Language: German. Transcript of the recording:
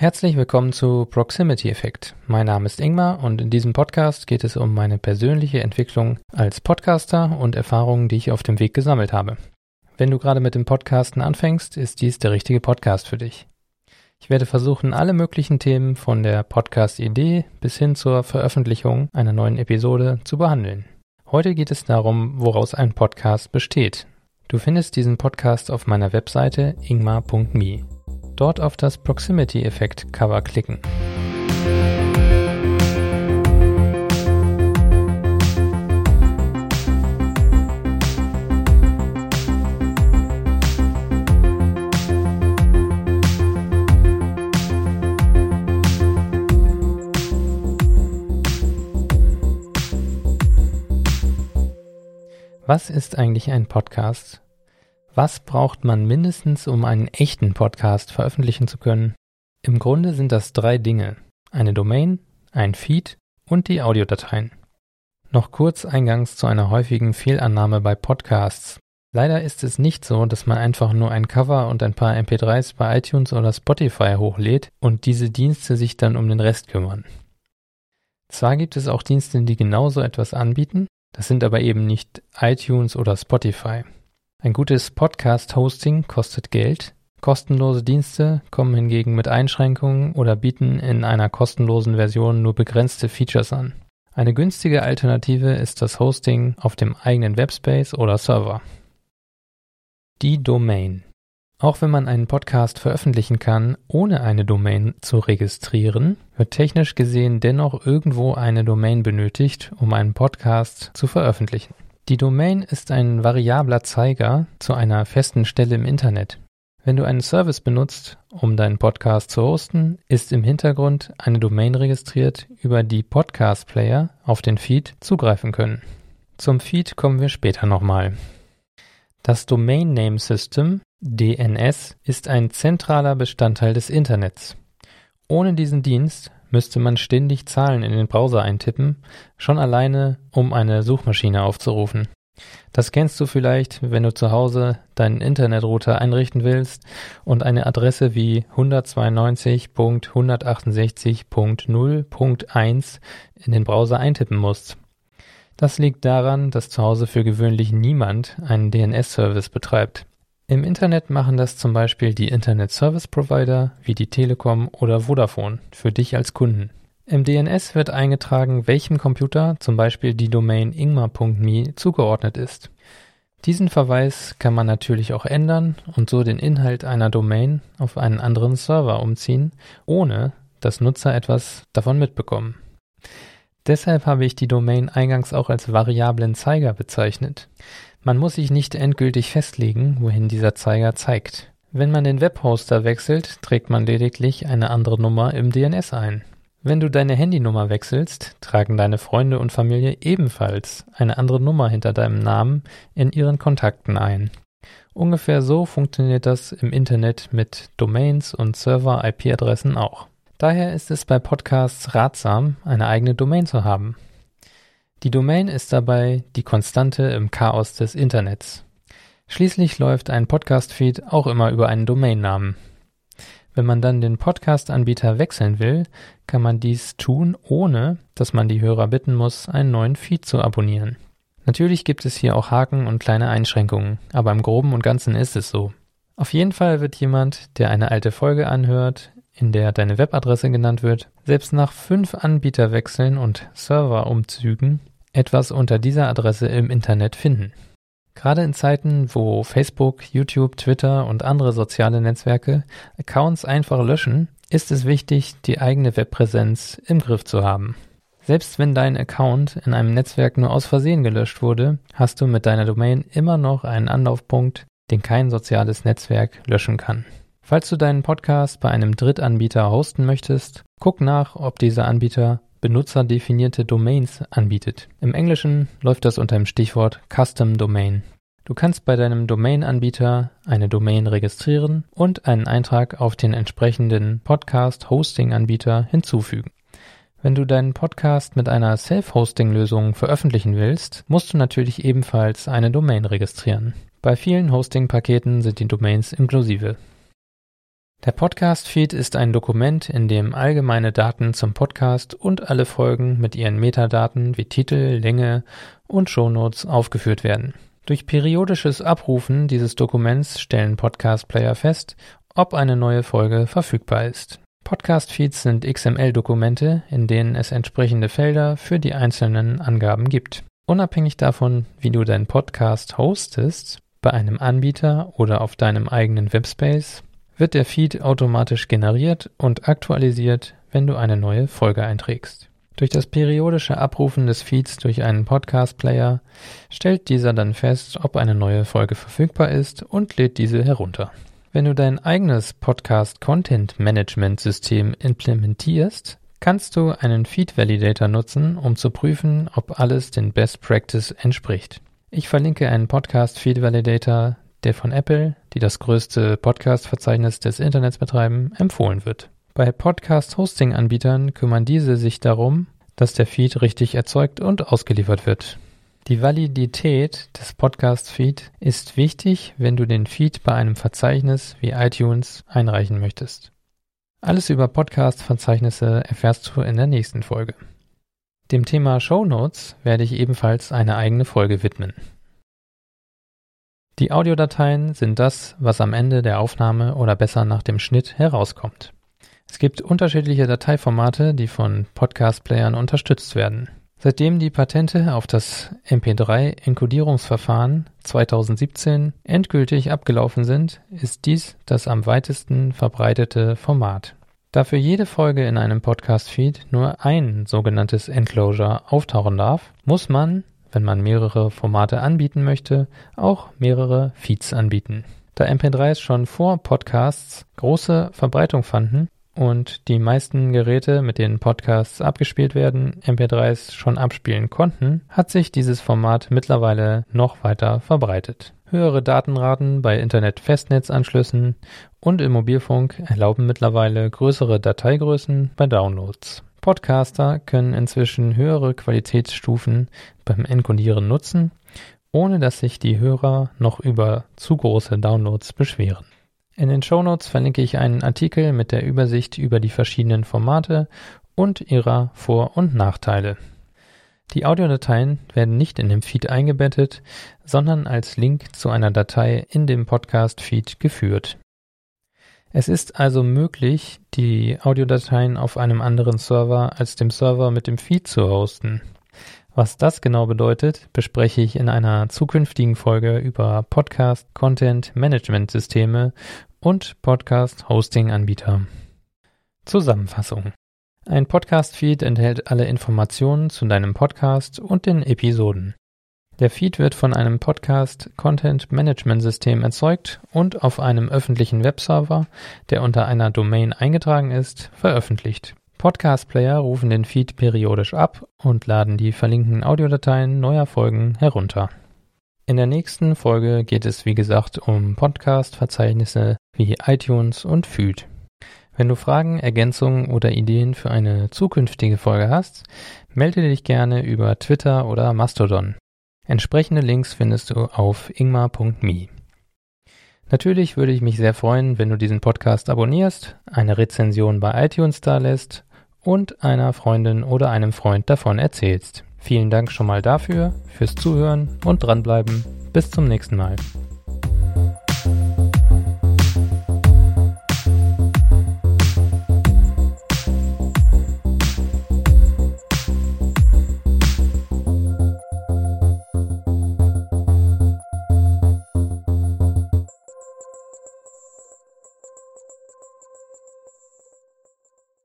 Herzlich willkommen zu Proximity Effect. Mein Name ist Ingmar und in diesem Podcast geht es um meine persönliche Entwicklung als Podcaster und Erfahrungen, die ich auf dem Weg gesammelt habe. Wenn du gerade mit dem Podcasten anfängst, ist dies der richtige Podcast für dich. Ich werde versuchen, alle möglichen Themen von der Podcast-Idee bis hin zur Veröffentlichung einer neuen Episode zu behandeln. Heute geht es darum, woraus ein Podcast besteht. Du findest diesen Podcast auf meiner Webseite ingmar.me dort auf das Proximity-Effekt-Cover klicken. Was ist eigentlich ein Podcast was braucht man mindestens, um einen echten Podcast veröffentlichen zu können? Im Grunde sind das drei Dinge. Eine Domain, ein Feed und die Audiodateien. Noch kurz eingangs zu einer häufigen Fehlannahme bei Podcasts. Leider ist es nicht so, dass man einfach nur ein Cover und ein paar MP3s bei iTunes oder Spotify hochlädt und diese Dienste sich dann um den Rest kümmern. Zwar gibt es auch Dienste, die genauso etwas anbieten, das sind aber eben nicht iTunes oder Spotify. Ein gutes Podcast-Hosting kostet Geld. Kostenlose Dienste kommen hingegen mit Einschränkungen oder bieten in einer kostenlosen Version nur begrenzte Features an. Eine günstige Alternative ist das Hosting auf dem eigenen Webspace oder Server. Die Domain. Auch wenn man einen Podcast veröffentlichen kann, ohne eine Domain zu registrieren, wird technisch gesehen dennoch irgendwo eine Domain benötigt, um einen Podcast zu veröffentlichen. Die Domain ist ein variabler Zeiger zu einer festen Stelle im Internet. Wenn du einen Service benutzt, um deinen Podcast zu hosten, ist im Hintergrund eine Domain registriert, über die Podcast-Player auf den Feed zugreifen können. Zum Feed kommen wir später nochmal. Das Domain Name System, DNS, ist ein zentraler Bestandteil des Internets. Ohne diesen Dienst müsste man ständig Zahlen in den Browser eintippen, schon alleine, um eine Suchmaschine aufzurufen. Das kennst du vielleicht, wenn du zu Hause deinen Internetrouter einrichten willst und eine Adresse wie 192.168.0.1 in den Browser eintippen musst. Das liegt daran, dass zu Hause für gewöhnlich niemand einen DNS-Service betreibt. Im Internet machen das zum Beispiel die Internet Service Provider wie die Telekom oder Vodafone für dich als Kunden. Im DNS wird eingetragen, welchem Computer zum Beispiel die Domain ingmar.me zugeordnet ist. Diesen Verweis kann man natürlich auch ändern und so den Inhalt einer Domain auf einen anderen Server umziehen, ohne dass Nutzer etwas davon mitbekommen. Deshalb habe ich die Domain eingangs auch als variablen Zeiger bezeichnet. Man muss sich nicht endgültig festlegen, wohin dieser Zeiger zeigt. Wenn man den Webhoster wechselt, trägt man lediglich eine andere Nummer im DNS ein. Wenn du deine Handynummer wechselst, tragen deine Freunde und Familie ebenfalls eine andere Nummer hinter deinem Namen in ihren Kontakten ein. Ungefähr so funktioniert das im Internet mit Domains und Server-IP-Adressen auch. Daher ist es bei Podcasts ratsam, eine eigene Domain zu haben. Die Domain ist dabei die Konstante im Chaos des Internets. Schließlich läuft ein Podcast-Feed auch immer über einen Domainnamen. Wenn man dann den Podcast-Anbieter wechseln will, kann man dies tun, ohne dass man die Hörer bitten muss, einen neuen Feed zu abonnieren. Natürlich gibt es hier auch Haken und kleine Einschränkungen, aber im groben und ganzen ist es so. Auf jeden Fall wird jemand, der eine alte Folge anhört, in der deine Webadresse genannt wird, selbst nach fünf Anbieterwechseln und Serverumzügen etwas unter dieser Adresse im Internet finden. Gerade in Zeiten, wo Facebook, YouTube, Twitter und andere soziale Netzwerke Accounts einfach löschen, ist es wichtig, die eigene Webpräsenz im Griff zu haben. Selbst wenn dein Account in einem Netzwerk nur aus Versehen gelöscht wurde, hast du mit deiner Domain immer noch einen Anlaufpunkt, den kein soziales Netzwerk löschen kann. Falls du deinen Podcast bei einem Drittanbieter hosten möchtest, guck nach, ob dieser Anbieter benutzerdefinierte Domains anbietet. Im Englischen läuft das unter dem Stichwort Custom Domain. Du kannst bei deinem Domain-Anbieter eine Domain registrieren und einen Eintrag auf den entsprechenden Podcast-Hosting-Anbieter hinzufügen. Wenn du deinen Podcast mit einer Self-Hosting-Lösung veröffentlichen willst, musst du natürlich ebenfalls eine Domain registrieren. Bei vielen Hosting-Paketen sind die Domains inklusive. Der Podcast-Feed ist ein Dokument, in dem allgemeine Daten zum Podcast und alle Folgen mit ihren Metadaten wie Titel, Länge und Shownotes aufgeführt werden. Durch periodisches Abrufen dieses Dokuments stellen Podcast-Player fest, ob eine neue Folge verfügbar ist. Podcast-Feeds sind XML-Dokumente, in denen es entsprechende Felder für die einzelnen Angaben gibt. Unabhängig davon, wie du deinen Podcast hostest, bei einem Anbieter oder auf deinem eigenen Webspace, wird der Feed automatisch generiert und aktualisiert, wenn du eine neue Folge einträgst. Durch das periodische Abrufen des Feeds durch einen Podcast-Player stellt dieser dann fest, ob eine neue Folge verfügbar ist und lädt diese herunter. Wenn du dein eigenes Podcast-Content-Management-System implementierst, kannst du einen Feed Validator nutzen, um zu prüfen, ob alles den Best Practice entspricht. Ich verlinke einen Podcast Feed Validator, der von Apple, die das größte Podcast-Verzeichnis des Internets betreiben, empfohlen wird. Bei Podcast-Hosting-Anbietern kümmern diese sich darum, dass der Feed richtig erzeugt und ausgeliefert wird. Die Validität des Podcast-Feed ist wichtig, wenn du den Feed bei einem Verzeichnis wie iTunes einreichen möchtest. Alles über Podcast-Verzeichnisse erfährst du in der nächsten Folge. Dem Thema Show Notes werde ich ebenfalls eine eigene Folge widmen. Die Audiodateien sind das, was am Ende der Aufnahme oder besser nach dem Schnitt herauskommt. Es gibt unterschiedliche Dateiformate, die von Podcast-Playern unterstützt werden. Seitdem die Patente auf das MP3-Enkodierungsverfahren 2017 endgültig abgelaufen sind, ist dies das am weitesten verbreitete Format. Da für jede Folge in einem Podcast-Feed nur ein sogenanntes Enclosure auftauchen darf, muss man, wenn man mehrere Formate anbieten möchte, auch mehrere Feeds anbieten. Da MP3s schon vor Podcasts große Verbreitung fanden, und die meisten Geräte, mit denen Podcasts abgespielt werden, MP3s schon abspielen konnten, hat sich dieses Format mittlerweile noch weiter verbreitet. Höhere Datenraten bei Internet-Festnetzanschlüssen und im Mobilfunk erlauben mittlerweile größere Dateigrößen bei Downloads. Podcaster können inzwischen höhere Qualitätsstufen beim Encodieren nutzen, ohne dass sich die Hörer noch über zu große Downloads beschweren. In den Shownotes verlinke ich einen Artikel mit der Übersicht über die verschiedenen Formate und ihrer Vor- und Nachteile. Die Audiodateien werden nicht in dem Feed eingebettet, sondern als Link zu einer Datei in dem Podcast-Feed geführt. Es ist also möglich, die Audiodateien auf einem anderen Server als dem Server mit dem Feed zu hosten. Was das genau bedeutet, bespreche ich in einer zukünftigen Folge über Podcast Content Management Systeme und Podcast-Hosting-Anbieter. Zusammenfassung. Ein Podcast-Feed enthält alle Informationen zu deinem Podcast und den Episoden. Der Feed wird von einem Podcast Content Management System erzeugt und auf einem öffentlichen Webserver, der unter einer Domain eingetragen ist, veröffentlicht. Podcast-Player rufen den Feed periodisch ab und laden die verlinkten Audiodateien neuer Folgen herunter. In der nächsten Folge geht es wie gesagt um Podcast-Verzeichnisse wie iTunes und Feed. Wenn du Fragen, Ergänzungen oder Ideen für eine zukünftige Folge hast, melde dich gerne über Twitter oder Mastodon. Entsprechende Links findest du auf ingmar.me. Natürlich würde ich mich sehr freuen, wenn du diesen Podcast abonnierst, eine Rezension bei iTunes da lässt und einer Freundin oder einem Freund davon erzählst. Vielen Dank schon mal dafür, fürs Zuhören und dranbleiben. Bis zum nächsten Mal.